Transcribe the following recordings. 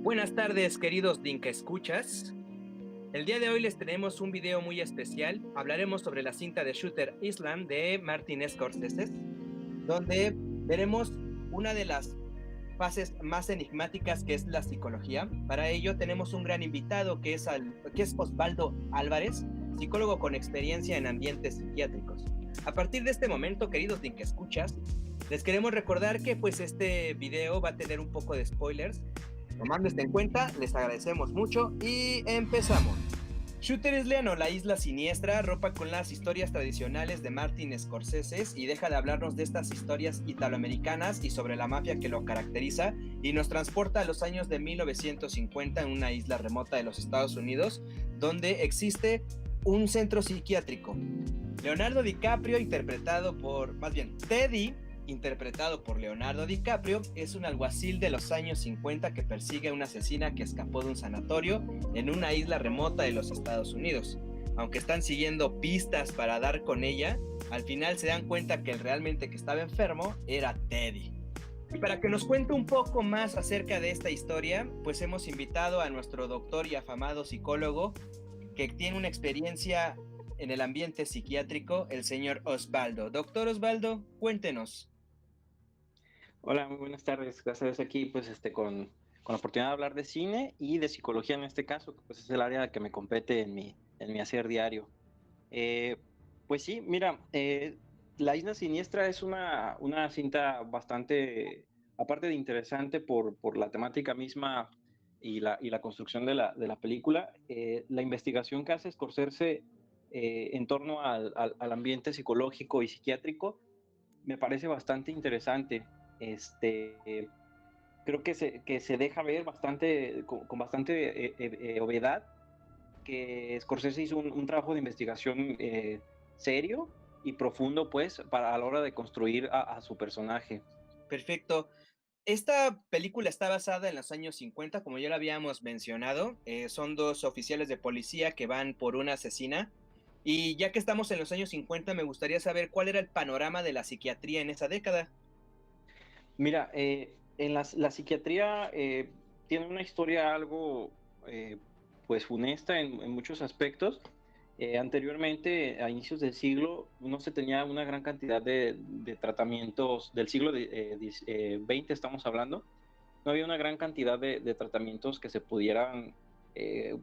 Buenas tardes, queridos Dinka Escuchas. El día de hoy les tenemos un video muy especial. Hablaremos sobre la cinta de Shooter Islam de Martin Scorsese, donde veremos una de las fases más enigmáticas que es la psicología. Para ello tenemos un gran invitado que es, que es Osvaldo Álvarez, psicólogo con experiencia en ambientes psiquiátricos. A partir de este momento, queridos Dinka Escuchas, les queremos recordar que pues este video va a tener un poco de spoilers, Tomando esto en cuenta, les agradecemos mucho y empezamos. Shooter es o la isla siniestra, ropa con las historias tradicionales de Martin Scorsese y deja de hablarnos de estas historias italoamericanas y sobre la mafia que lo caracteriza y nos transporta a los años de 1950 en una isla remota de los Estados Unidos donde existe un centro psiquiátrico. Leonardo DiCaprio, interpretado por, más bien, Teddy, interpretado por Leonardo DiCaprio, es un alguacil de los años 50 que persigue a una asesina que escapó de un sanatorio en una isla remota de los Estados Unidos. Aunque están siguiendo pistas para dar con ella, al final se dan cuenta que el realmente que estaba enfermo era Teddy. Y para que nos cuente un poco más acerca de esta historia, pues hemos invitado a nuestro doctor y afamado psicólogo que tiene una experiencia en el ambiente psiquiátrico, el señor Osvaldo. Doctor Osvaldo, cuéntenos. Hola, muy buenas tardes. Gracias aquí, pues, este, con, con, la oportunidad de hablar de cine y de psicología en este caso, que pues es el área que me compete en mi, en mi hacer diario. Eh, pues sí, mira, eh, La Isla Siniestra es una, una cinta bastante, aparte de interesante por, por la temática misma y la, y la construcción de la, de la película, eh, la investigación que hace Scorsese en torno al, al, al ambiente psicológico y psiquiátrico me parece bastante interesante este, creo que se, se deja ver bastante, con, bastante eh, eh, eh, obviedad que Scorsese hizo un, trabajo de investigación serio y profundo, pues, para a la hora de construir a, su personaje. Perfecto. Esta película está basada en los años 50, como ya lo habíamos mencionado. son dos oficiales de policía que van por una asesina. Y ya que estamos en los años 50, me gustaría saber cuál era el panorama de la psiquiatría en esa década. Mira, eh, en la, psiquiatría eh, tiene una historia algo eh, pues funesta en, muchos aspectos. anteriormente, a inicios del siglo, no se tenía una gran cantidad de, tratamientos, del siglo XX estamos hablando, no había una gran cantidad de, tratamientos que se pudieran,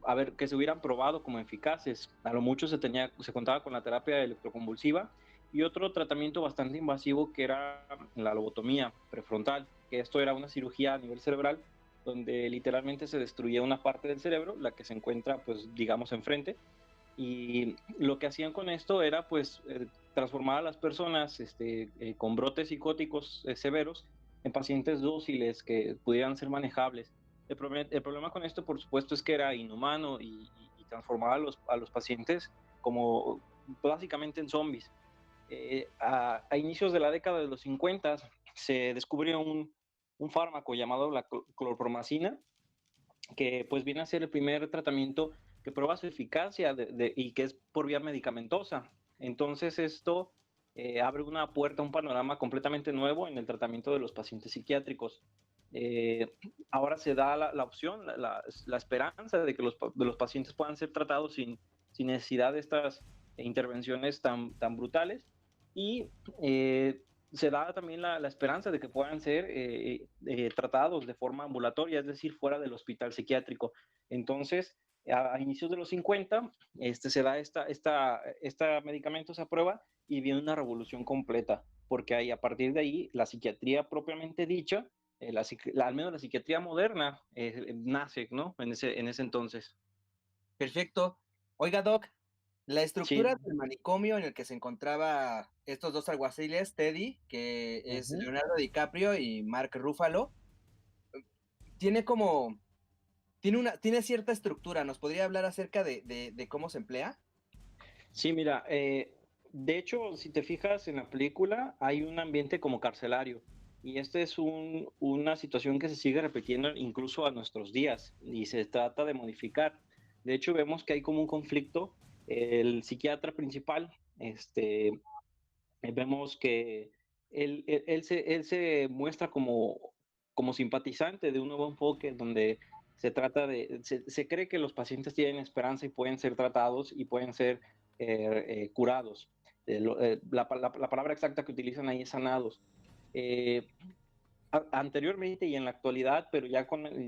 a ver, que se hubieran probado como eficaces. A lo mucho se, tenía, se contaba con la terapia electroconvulsiva, y otro tratamiento bastante invasivo que era la lobotomía prefrontal, que esto era una cirugía a nivel cerebral donde literalmente se destruía una parte del cerebro, la que se encuentra pues digamos enfrente, y lo que hacían con esto era pues eh, transformar a las personas este, eh, con brotes psicóticos eh, severos en pacientes dóciles que pudieran ser manejables. El, problema con esto por supuesto es que era inhumano y, y transformaba a los, a los pacientes como básicamente en zombies. Eh, a, inicios de la década de los 50 se descubrió un, fármaco llamado la clorpromacina, que pues viene a ser el primer tratamiento que prueba su eficacia y que es por vía medicamentosa. Entonces esto eh, abre una puerta, un panorama completamente nuevo en el tratamiento de los pacientes psiquiátricos. Eh, ahora se da la, opción, la, esperanza de que los, de los pacientes puedan ser tratados sin, sin necesidad de estas intervenciones tan, tan brutales y eh, se da también la, esperanza de que puedan ser eh, eh, tratados de forma ambulatoria, es decir, fuera del hospital psiquiátrico. Entonces, a, inicios de los 50, este, se da esta, esta, esta medicamento, se aprueba y viene una revolución completa, porque ahí, a partir de ahí, la psiquiatría propiamente dicha, la, al menos la psiquiatría moderna, nace, ¿no? En ese, en ese entonces. Perfecto. Oiga, Doc, la estructura del manicomio en el que se encontraba estos dos alguaciles, Teddy, que es Leonardo DiCaprio y Mark Ruffalo, tiene como. Tiene, una, tiene cierta estructura. ¿Nos podría hablar acerca de, cómo se emplea? Sí, mira, eh, de hecho, si te fijas en la película, hay un ambiente como carcelario. Y esta es una situación que se sigue repitiendo incluso a nuestros días y se trata de modificar. De hecho, vemos que hay como un conflicto el psiquiatra principal, este, vemos que él, él, se, él se, muestra como, como simpatizante de un nuevo enfoque donde se trata de, se, cree que los pacientes tienen esperanza y pueden ser tratados y pueden ser eh, eh, curados. Eh, la, palabra exacta que utilizan ahí es sanados. anteriormente y en la actualidad, pero ya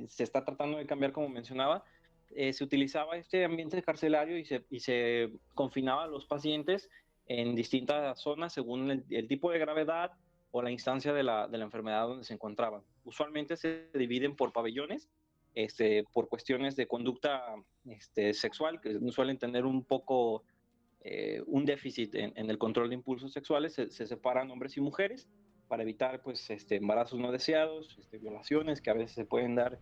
se está tratando de cambiar, como mencionaba, se utilizaba este ambiente carcelario y se, y se, confinaba a los pacientes en distintas zonas según el, tipo de gravedad o la instancia de la, de la enfermedad donde se encontraban. Usualmente se dividen por pabellones este, por cuestiones de conducta este, sexual, que suelen tener un poco eh, un déficit en, el control de impulsos sexuales, se, separan hombres y mujeres para evitar pues, este, embarazos no deseados, este, violaciones que a veces se pueden dar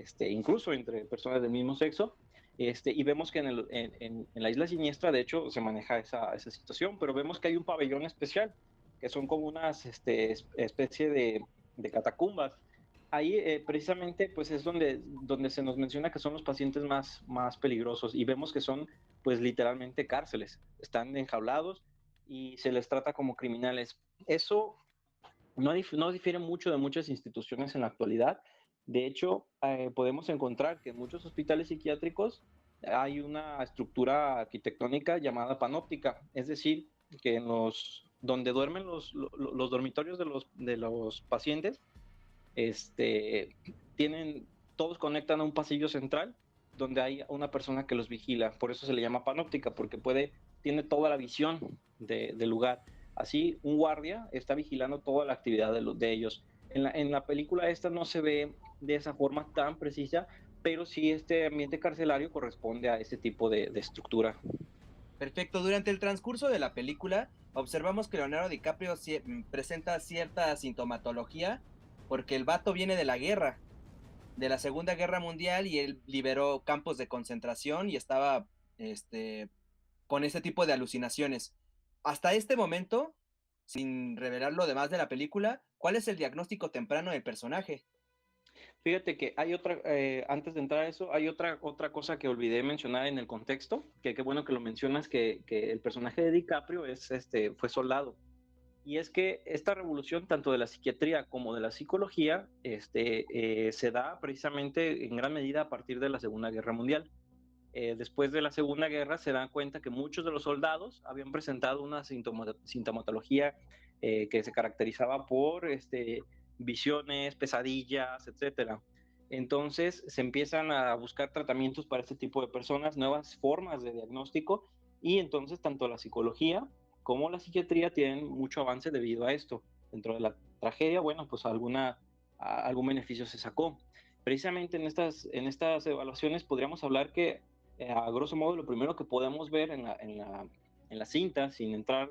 este, incluso entre personas del mismo sexo. Este, y vemos que en, en, la isla siniestra, de hecho, se maneja esa, esa, situación, pero vemos que hay un pabellón especial, que son como unas este, especie de, de catacumbas ahí eh, precisamente pues es donde, donde se nos menciona que son los pacientes más, más peligrosos y vemos que son pues literalmente cárceles, están enjaulados y se les trata como criminales. Eso no, no difiere mucho de muchas instituciones en la actualidad. De hecho, eh, podemos encontrar que en muchos hospitales psiquiátricos hay una estructura arquitectónica llamada panóptica, es decir, que en los donde duermen los, los, dormitorios de los, de los pacientes este, tienen, todos conectan a un pasillo central donde hay una persona que los vigila. Por eso se le llama panóptica, porque puede, tiene toda la visión del lugar. Así, un guardia está vigilando toda la actividad de, de ellos. En la, en la, película esta no se ve de esa forma tan precisa, pero sí este ambiente carcelario corresponde a ese tipo de, de estructura. Perfecto. Durante el transcurso de la película, observamos que Leonardo DiCaprio presenta cierta sintomatología porque el vato viene de la guerra, de la Segunda Guerra Mundial y él liberó campos de concentración y estaba este, con ese tipo de alucinaciones. Hasta este momento, sin revelar lo demás de la película, ¿cuál es el diagnóstico temprano del personaje? Fíjate que hay otra, eh, antes de entrar a eso, hay otra, otra cosa que olvidé mencionar en el contexto, que qué bueno que lo mencionas, que, que, el personaje de DiCaprio es, este, fue soldado y es que esta revolución, tanto de la psiquiatría como de la psicología, este, eh, se da precisamente en gran medida a partir de la Segunda Guerra Mundial. Eh, después de la Segunda Guerra se dan cuenta que muchos de los soldados habían presentado una sintomatología eh, que se caracterizaba por este, visiones, pesadillas, etc. Entonces se empiezan a buscar tratamientos para este tipo de personas, nuevas formas de diagnóstico y entonces tanto la psicología como la psiquiatría tienen mucho avance debido a esto. Dentro de la tragedia, bueno, pues alguna, algún beneficio se sacó. Precisamente en estas, en estas evaluaciones podríamos hablar que, eh, a grosso modo, lo primero que podemos ver en la, en la, en la cinta, sin entrar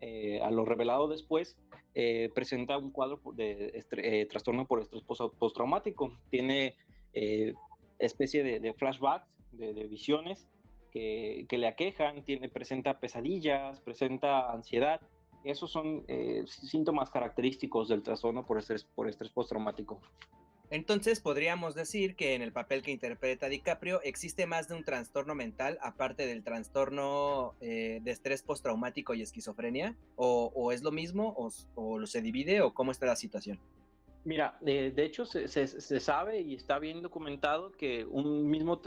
eh, a lo revelado después, eh, presenta un cuadro de trastorno por estrés postraumático. Tiene especie de, de flashbacks, de, de visiones, que, le aquejan, tiene, presenta pesadillas, presenta ansiedad. Esos son eh, síntomas característicos del trastorno por estrés, por estrés postraumático. Entonces podríamos decir que en el papel que interpreta DiCaprio existe más de un trastorno mental aparte del trastorno eh, de estrés postraumático y esquizofrenia, o, es lo mismo, o, se divide, o cómo está la situación. Mira, de hecho se, sabe y está bien documentado que un mismo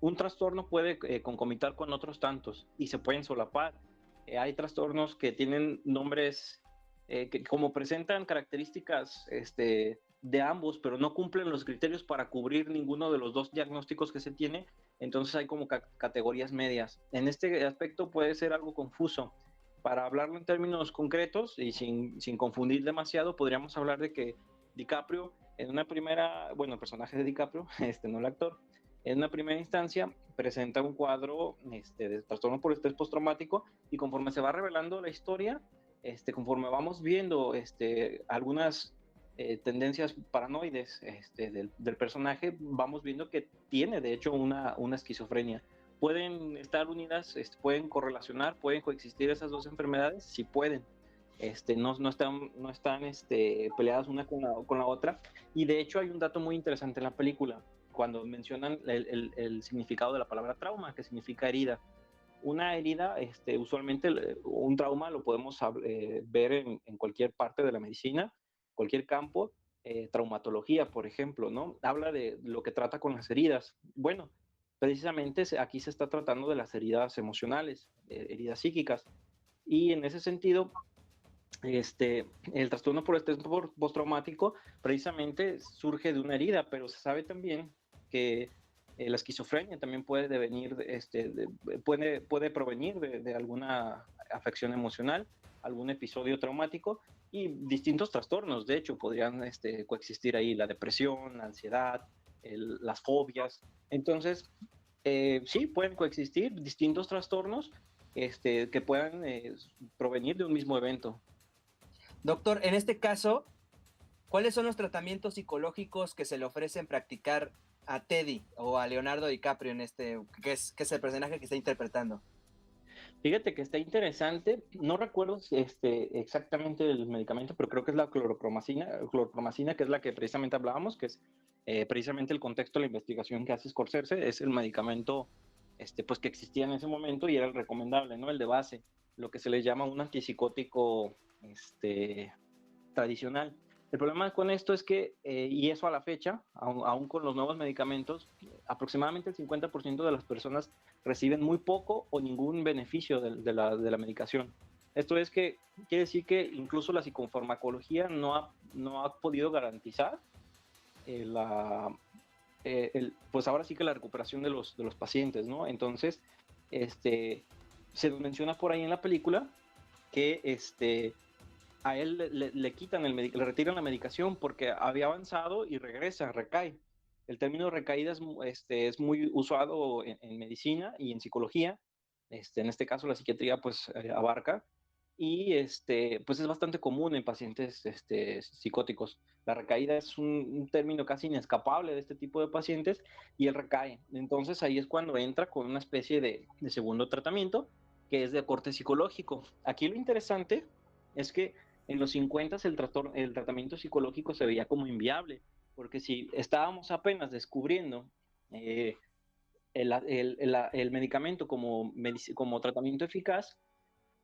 un, trastorno puede eh, concomitar con otros tantos y se pueden solapar. Eh, hay trastornos que tienen nombres eh, que como presentan características este, de ambos, pero no cumplen los criterios para cubrir ninguno de los dos diagnósticos que se tiene, entonces hay como categorías medias. En este aspecto puede ser algo confuso. Para hablarlo en términos concretos y sin, sin confundir demasiado, podríamos hablar de que DiCaprio, en una primera, bueno, el personaje de DiCaprio, este no el actor, en una primera instancia presenta un cuadro este, de trastorno por estrés postraumático y conforme se va revelando la historia, este, conforme vamos viendo este, algunas eh, tendencias paranoides este, del, personaje, vamos viendo que tiene de hecho una, una esquizofrenia. ¿Pueden estar unidas, este, pueden correlacionar, pueden coexistir esas dos enfermedades? Sí pueden este, no, no están, no están peleadas una con la, otra. Y de hecho hay un dato muy interesante en la película, cuando mencionan el, significado de la palabra trauma, que significa herida. Una herida, este, usualmente un trauma lo podemos eh, ver en, cualquier parte de la medicina, cualquier campo. eh, traumatología, por ejemplo, ¿no? Habla de lo que trata con las heridas. Bueno, precisamente aquí se está tratando de las heridas emocionales, heridas psíquicas. Y en ese sentido, este, el trastorno por estrés postraumático precisamente surge de una herida, pero se sabe también que eh, la esquizofrenia también puede devenir, este, puede, puede provenir de, alguna afección emocional, algún episodio traumático y distintos trastornos. De hecho, podrían este, coexistir ahí la depresión, la ansiedad, las fobias. Entonces, eh, sí, pueden coexistir distintos trastornos este, que puedan eh, provenir de un mismo evento. Doctor, en este caso, ¿cuáles son los tratamientos psicológicos que se le ofrecen practicar a Teddy o a Leonardo DiCaprio en este, que es, que es el personaje que está interpretando? Fíjate que está interesante. No recuerdo este, exactamente el medicamento, pero creo que es la cloropromacina, cloropromacina que es la que precisamente hablábamos, que es eh, precisamente el contexto de la investigación que hace Scorsese. Es el medicamento este, pues, que existía en ese momento y era el recomendable, ¿no? El de base, lo que se le llama un antipsicótico este, tradicional. El problema con esto es que, eh, y eso a la fecha, aún, con los nuevos medicamentos, aproximadamente el 50% de las personas reciben muy poco o ningún beneficio de, la, de, la, medicación. Esto es que quiere decir que incluso la psicofarmacología no ha, no ha podido garantizar eh, la, eh, el, pues ahora sí que la recuperación de los, de los pacientes, ¿no? Entonces, este, se menciona por ahí en la película que este, a él le, quitan el le retiran la medicación porque había avanzado y regresa, recae. El término recaída es, este, es muy usado en, medicina y en psicología. Este, en este caso la psiquiatría pues eh, abarca y este, pues es bastante común en pacientes este, psicóticos. La recaída es un, término casi inescapable de este tipo de pacientes y él recae. Entonces ahí es cuando entra con una especie de, de segundo tratamiento que es de corte psicológico. Aquí lo interesante es que en los 50 el, el tratamiento psicológico se veía como inviable, porque si estábamos apenas descubriendo eh, el, el, medicamento como, como tratamiento eficaz,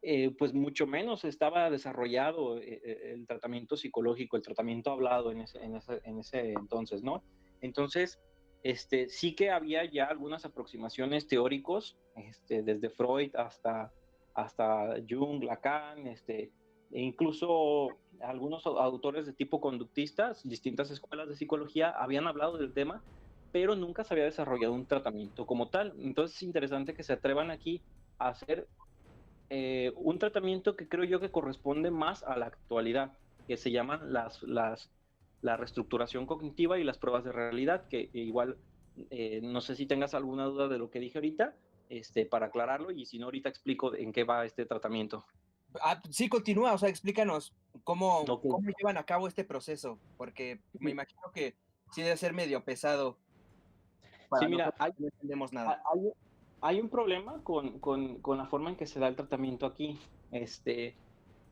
eh, pues mucho menos estaba desarrollado eh, el tratamiento psicológico, el tratamiento hablado en ese, en ese, en ese entonces, ¿no? Entonces, este, sí que había ya algunas aproximaciones teóricos, este, desde Freud hasta, hasta Jung, Lacan, este, incluso algunos autores de tipo conductistas, distintas escuelas de psicología, habían hablado del tema, pero nunca se había desarrollado un tratamiento como tal. Entonces es interesante que se atrevan aquí a hacer eh, un tratamiento que creo yo que corresponde más a la actualidad, que se llaman las, las, la reestructuración cognitiva y las pruebas de realidad, que igual eh, no sé si tengas alguna duda de lo que dije ahorita, este, para aclararlo, y si no, ahorita explico en qué va este tratamiento. Ah, sí, continúa, o sea, explícanos cómo, cómo llevan a cabo este proceso, porque me imagino que sí debe ser medio pesado. sí, mira, hay, no entendemos nada. Hay, un problema con, con, con, la forma en que se da el tratamiento aquí. Este,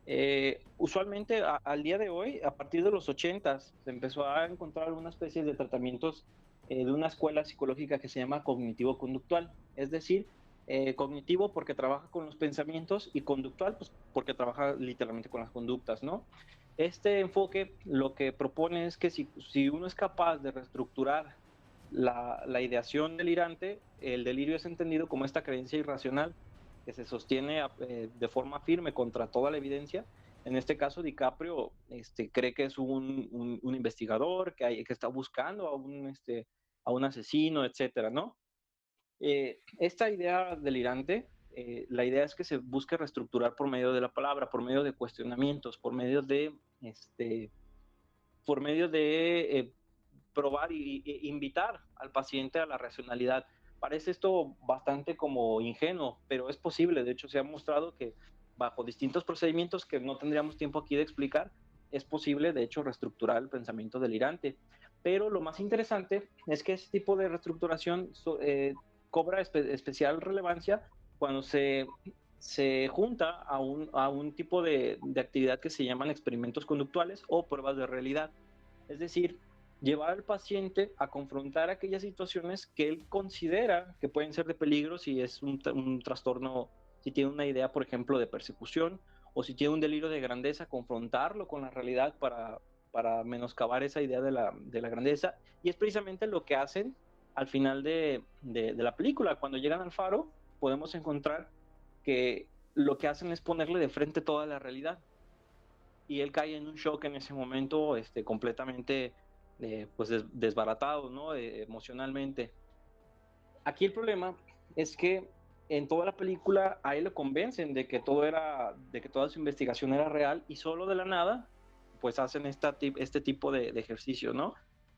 eh, usualmente al día de hoy, a partir de los 80 se empezó a encontrar una especie de tratamientos eh, de una escuela psicológica que se llama cognitivo-conductual, es decir, eh, cognitivo porque trabaja con los pensamientos y conductual pues porque trabaja literalmente con las conductas, ¿no? Este enfoque lo que propone es que si, si uno es capaz de reestructurar la, la, ideación delirante, el delirio es entendido como esta creencia irracional que se sostiene eh, de forma firme contra toda la evidencia. En este caso, DiCaprio este, cree que es un, un, investigador que, hay, que está buscando a un, este, a un asesino, etcétera, ¿no? Eh, esta idea delirante, eh, la idea es que se busque reestructurar por medio de la palabra, por medio de cuestionamientos, por medio de, este, por medio de eh, probar e invitar al paciente a la racionalidad. Parece esto bastante como ingenuo, pero es posible. De hecho, se ha mostrado que bajo distintos procedimientos que no tendríamos tiempo aquí de explicar, es posible, de hecho, reestructurar el pensamiento delirante. Pero lo más interesante es que este tipo de reestructuración cobra especial relevancia cuando se, se junta a un, a un tipo de, de, actividad que se llaman experimentos conductuales o pruebas de realidad. Es decir, llevar al paciente a confrontar aquellas situaciones que él considera que pueden ser de peligro si es un, un trastorno, si tiene una idea, por ejemplo, de persecución o si tiene un delirio de grandeza, confrontarlo con la realidad para, para menoscabar esa idea de la, de la grandeza. Y es precisamente lo que hacen al final de, de, la película. Cuando llegan al faro, podemos encontrar que lo que hacen es ponerle de frente toda la realidad. Y él cae en un shock en ese momento, este, completamente eh, pues desbaratado, ¿no? Eh, emocionalmente. Aquí el problema es que en toda la película a él lo convencen de que todo era, de que toda su investigación era real y solo de la nada, pues hacen esta, este tipo de, ejercicio, ¿no?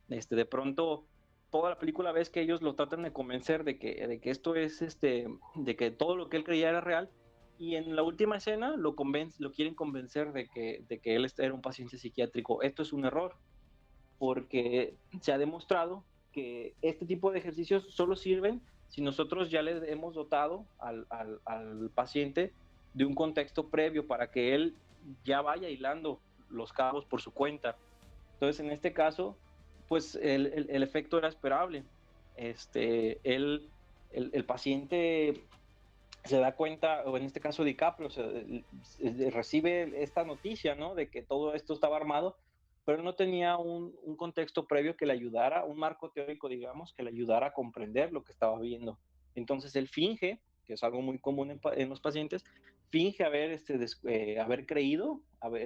Este, de pronto, toda la película ves que ellos lo tratan de convencer de que, de que esto es, este, de que todo lo que él creía era real y en la última escena lo, convence, lo quieren convencer de que, de que él era un paciente psiquiátrico. Esto es un error, porque se ha demostrado que este tipo de ejercicios solo sirven si nosotros ya le hemos dotado al, paciente de un contexto previo para que él ya vaya hilando los cabos por su cuenta. Entonces, en este caso, pues el, efecto era esperable. Este, el, el, paciente se da cuenta, o en este caso DiCaprio, recibe esta noticia, ¿no? De que todo esto estaba armado pero no tenía un, contexto previo que le ayudara, un marco teórico, digamos, que le ayudara a comprender lo que estaba viendo. Entonces él finge, que es algo muy común en, los pacientes, finge haber, este, eh, haber creído,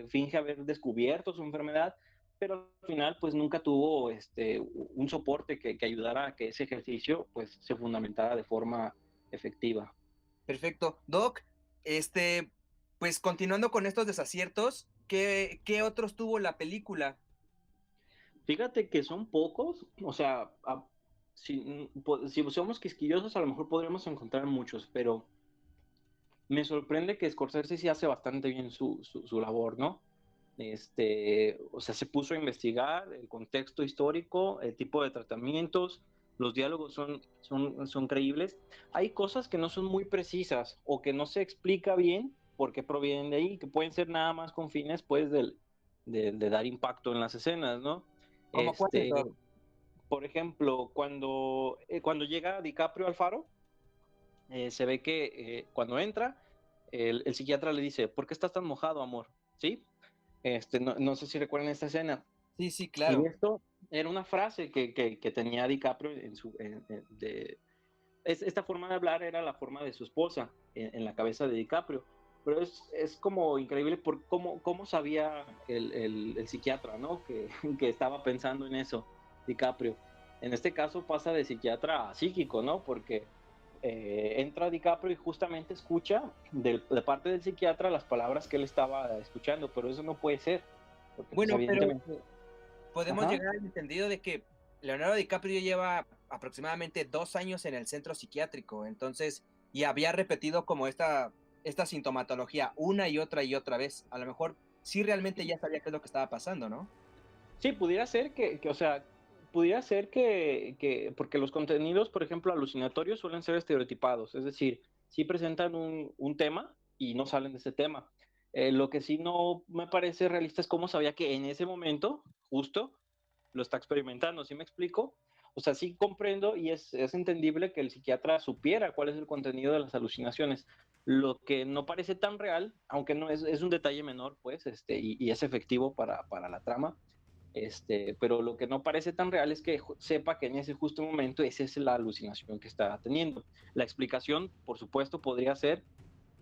finge haber descubierto su enfermedad, pero al final pues nunca tuvo este, un soporte que, que ayudara a que ese ejercicio pues se fundamentara de forma efectiva. Perfecto. Doc, este, pues continuando con estos desaciertos, ¿Qué, otros tuvo la película? Fíjate que son pocos, o sea, si, si somos quisquillosos a lo mejor podríamos encontrar muchos, pero me sorprende que Scorsese sí hace bastante bien su, su, labor, ¿no? Este, o sea, se puso a investigar el contexto histórico, el tipo de tratamientos, los diálogos son, son, son creíbles. Hay cosas que no son muy precisas o que no se explica bien por qué provienen de ahí, que pueden ser nada más con fines, pues, de, de, dar impacto en las escenas, ¿no? Este, por ejemplo, cuando, eh, cuando llega DiCaprio al faro, eh, se ve que eh, cuando entra, el, el, psiquiatra le dice, ¿por qué estás tan mojado, amor? ¿Sí? Este, no, no sé si recuerdan esta escena. Sí, sí, claro. Y esto era una frase que, que, que tenía DiCaprio en su... de, esta forma de hablar era la forma de su esposa en la cabeza de DiCaprio pero es, es como increíble por cómo, cómo sabía el, el, psiquiatra, ¿no? Que, que, estaba pensando en eso, DiCaprio. En este caso pasa de psiquiatra a psíquico, ¿no? Porque eh, entra DiCaprio y justamente escucha de, de, parte del psiquiatra las palabras que él estaba escuchando, pero eso no puede ser. Pues, bueno, pero podemos llegar al entendido de que Leonardo DiCaprio lleva aproximadamente dos años en el centro psiquiátrico, entonces, y había repetido como esta esta sintomatología una y otra y otra vez. A lo mejor sí realmente ya sabía qué es lo que estaba pasando, ¿no? Sí, pudiera ser que, o sea, pudiera ser que, que, porque los contenidos, por ejemplo, alucinatorios suelen ser estereotipados, es decir, sí presentan un, un tema y no salen de ese tema. Eh, lo que sí no me parece realista es cómo sabía que en ese momento, justo, lo está experimentando, ¿sí me explico? O sea, sí comprendo y es, es entendible que el psiquiatra supiera cuál es el contenido de las alucinaciones, lo que no parece tan real, aunque no es, es un detalle menor, pues, este, y, es efectivo para, para, la trama, este, pero lo que no parece tan real es que sepa que en ese justo momento esa es la alucinación que está teniendo. La explicación, por supuesto, podría ser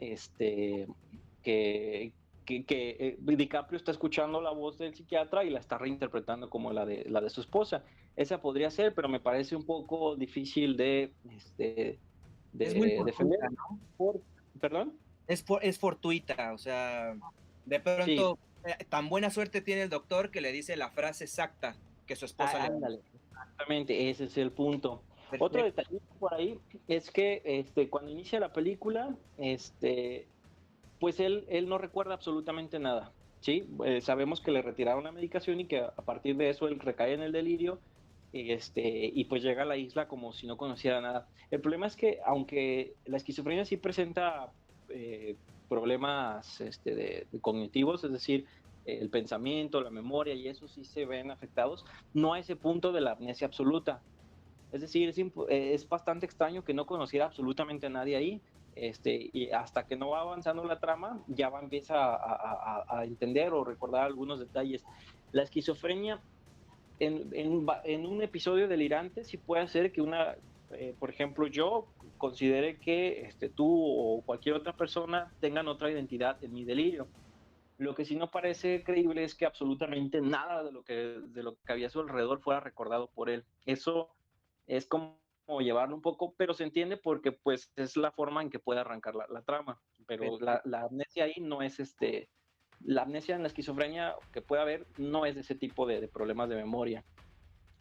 este, que, que, que eh, DiCaprio está escuchando la voz del psiquiatra y la está reinterpretando como la de, la de su esposa. Esa podría ser, pero me parece un poco difícil de, este, de, defender. ¿no? ¿Perdón? Es, es fortuita, o sea, de pronto, tan buena suerte tiene el doctor que le dice la frase exacta que su esposa le le Exactamente, ese es el punto. Otro detalle por ahí es que este, cuando inicia la película, este, pues él, él no recuerda absolutamente nada. ¿sí? Eh, sabemos que le retiraron la medicación y que a partir de eso él recae en el delirio este, y pues llega a la isla como si no conociera nada. El problema es que aunque la esquizofrenia sí presenta eh, problemas este, de, cognitivos, es decir, el pensamiento, la memoria y eso sí se ven afectados, no a ese punto de la amnesia absoluta. Es decir, es, es bastante extraño que no conociera absolutamente a nadie ahí. Este, y hasta que no va avanzando la trama, ya va empieza a, a, entender o recordar algunos detalles. La esquizofrenia en, en, un episodio delirante sí puede hacer que una, eh, por ejemplo, yo considere que este, tú o cualquier otra persona tengan otra identidad en mi delirio. Lo que sí no parece creíble es que absolutamente nada de lo que, de lo que había a su alrededor fuera recordado por él. Eso es como llevarlo un poco, pero se entiende porque pues es la forma en que puede arrancar la, trama. Pero la, la, amnesia ahí no es este, la amnesia en la esquizofrenia que puede haber no es de ese tipo de, problemas de memoria.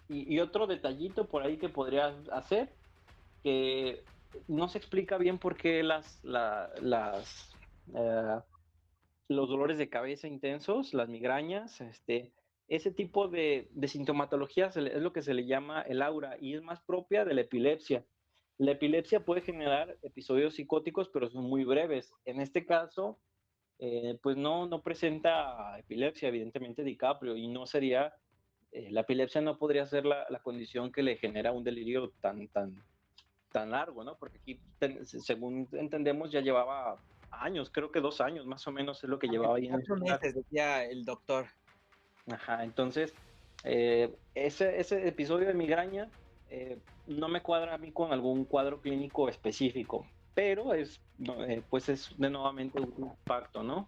Y, otro detallito por ahí que podría hacer, que no se explica bien por qué las, eh, los dolores de cabeza intensos, las migrañas, este, ese tipo de, de sintomatología es lo que se le llama el aura y es más propia de la epilepsia. La epilepsia puede generar episodios psicóticos, pero son muy breves. En este caso, eh, pues no, no presenta epilepsia, evidentemente DiCaprio, y no sería, eh, la epilepsia no podría ser la, la, condición que le genera un delirio tan, tan, tan largo, ¿no? Porque aquí, según entendemos, ya llevaba años, creo que dos años más o menos es lo que llevaba ahí. Meses, decía el doctor. Ajá, entonces, eh, ese, ese episodio de migraña no me cuadra a mí con algún cuadro clínico específico pero es, eh, pues es de nuevamente un impacto, ¿no?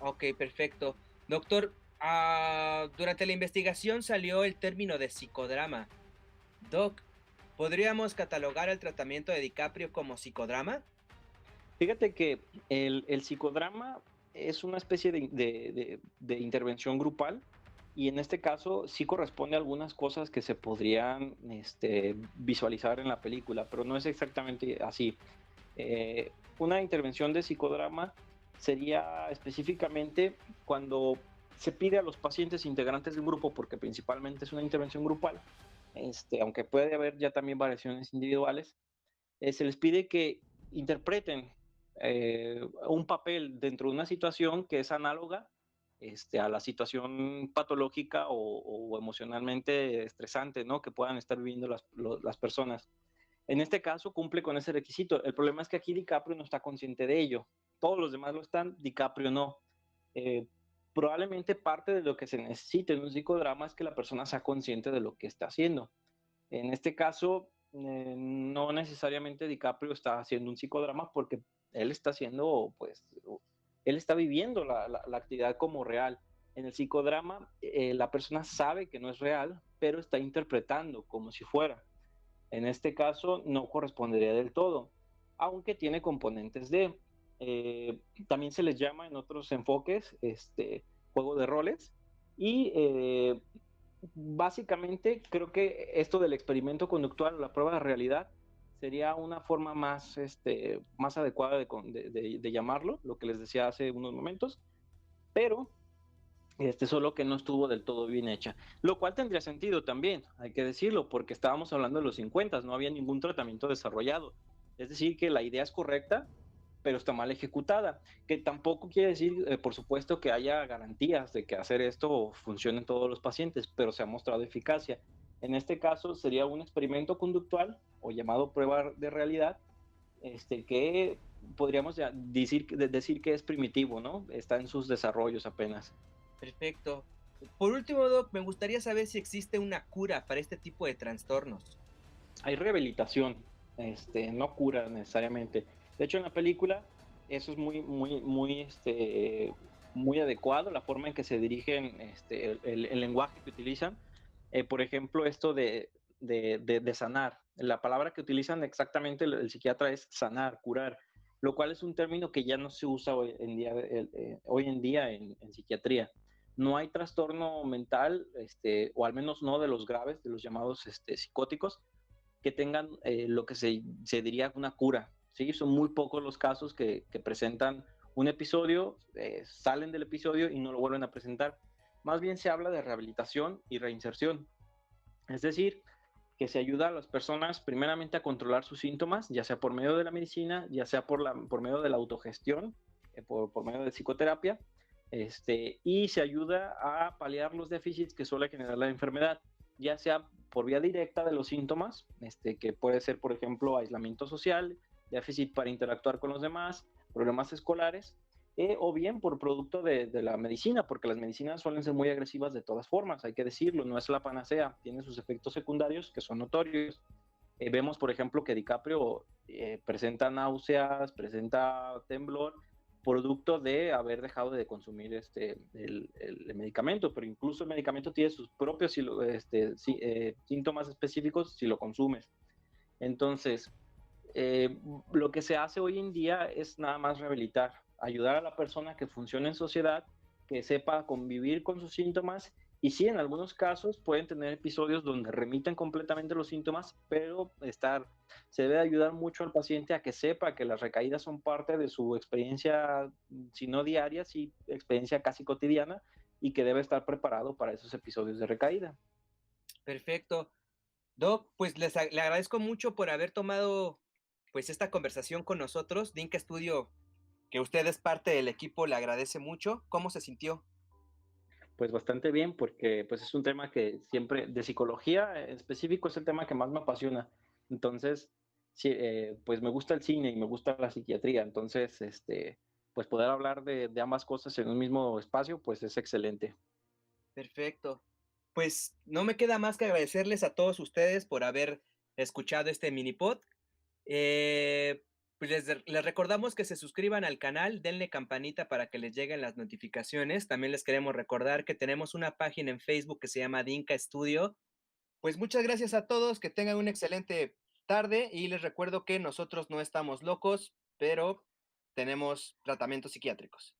Ok, perfecto. Doctor, ah, durante la investigación salió el término de psicodrama. Doc, ¿podríamos catalogar el tratamiento de DiCaprio como psicodrama? Fíjate que el, psicodrama es una especie de, intervención grupal y en este caso sí corresponde a algunas cosas que se podrían este, visualizar en la película, pero no es exactamente así. Eh, una intervención de psicodrama sería específicamente cuando se pide a los pacientes integrantes del grupo, porque principalmente es una intervención grupal, este, aunque puede haber ya también variaciones individuales, eh, se les pide que interpreten eh, un papel dentro de una situación que es análoga este, a la situación patológica o, emocionalmente estresante ¿no? que puedan estar viviendo las, las, personas. En este caso cumple con ese requisito. El problema es que aquí DiCaprio no está consciente de ello. Todos los demás lo están, DiCaprio no. Eh, probablemente parte de lo que se necesita en un psicodrama es que la persona sea consciente de lo que está haciendo. En este caso, eh, no necesariamente DiCaprio está haciendo un psicodrama porque él está haciendo pues él está viviendo la, actividad como real. En el psicodrama, eh, la persona sabe que no es real, pero está interpretando como si fuera. En este caso, no correspondería del todo, aunque tiene componentes de. Eh, también se les llama en otros enfoques este, juego de roles. Y eh, básicamente creo que esto del experimento conductual, la prueba de realidad, sería una forma más, este, más adecuada de, llamarlo, lo que les decía hace unos momentos, pero este, solo que no estuvo del todo bien hecha, lo cual tendría sentido también, hay que decirlo, porque estábamos hablando de los 50, no había ningún tratamiento desarrollado, es decir, que la idea es correcta, pero está mal ejecutada, que tampoco quiere decir, eh, por supuesto, que haya garantías de que hacer esto funcione en todos los pacientes, pero se ha mostrado eficacia. En este caso sería un experimento conductual o llamado prueba de realidad, este, que podríamos decir, decir que es primitivo, ¿no? Está en sus desarrollos apenas. Perfecto. Por último, Doc, me gustaría saber si existe una cura para este tipo de trastornos. Hay rehabilitación, este, no cura necesariamente. De hecho, en la película eso es muy, muy, muy, este, muy adecuado, la forma en que se dirigen, este, el lenguaje que utilizan eh, por ejemplo, esto de, de, sanar. La palabra que utilizan exactamente el, psiquiatra es sanar, curar, lo cual es un término que ya no se usa hoy en día, eh, en, psiquiatría. No hay trastorno mental, este, o al menos no de los graves, de los llamados este, psicóticos, que tengan eh, lo que se, diría una cura. ¿Sí? Son muy pocos los casos que, presentan un episodio, salen del episodio y no lo vuelven a presentar. Más bien se habla de rehabilitación y reinserción. Es decir, que se ayuda a las personas primeramente a controlar sus síntomas, ya sea por medio de la medicina, ya sea por, la, por medio de la autogestión, eh, por, por, medio de psicoterapia, este, y se ayuda a paliar los déficits que suele generar la enfermedad, ya sea por vía directa de los síntomas, este, que puede ser, por ejemplo, aislamiento social, déficit para interactuar con los demás, problemas escolares, eh, o bien por producto de, la medicina, porque las medicinas suelen ser muy agresivas de todas formas, hay que decirlo, no es la panacea, tiene sus efectos secundarios que son notorios. Eh, vemos, por ejemplo, que DiCaprio eh, presenta náuseas, presenta temblor, producto de haber dejado de consumir este, el, medicamento, pero incluso el medicamento tiene sus propios este, síntomas específicos si lo consumes. Entonces, eh, lo que se hace hoy en día es nada más rehabilitar, ayudar a la persona que funcione en sociedad, que sepa convivir con sus síntomas y sí, en algunos casos pueden tener episodios donde remiten completamente los síntomas, pero estar, se debe ayudar mucho al paciente a que sepa que las recaídas son parte de su experiencia, si no diaria, sí experiencia casi cotidiana, y que debe estar preparado para esos episodios de recaída. Perfecto. Doc, pues les le agradezco mucho por haber tomado pues esta conversación con nosotros. Dinka Studio, que usted es parte del equipo, le agradece mucho. ¿Cómo se sintió? Pues bastante bien, porque pues es un tema que siempre, de psicología en específico, es el tema que más me apasiona. Entonces, sí, eh, pues me gusta el cine y me gusta la psiquiatría. Entonces, este, pues poder hablar de, de ambas cosas en un mismo espacio, pues es excelente. Perfecto. Pues no me queda más que agradecerles a todos ustedes por haber escuchado este mini pod. Eh, pues les, les, recordamos que se suscriban al canal, denle campanita para que les lleguen las notificaciones. También les queremos recordar que tenemos una página en Facebook que se llama Dinka Studio. Pues muchas gracias a todos, que tengan una excelente tarde y les recuerdo que nosotros no estamos locos, pero tenemos tratamientos psiquiátricos.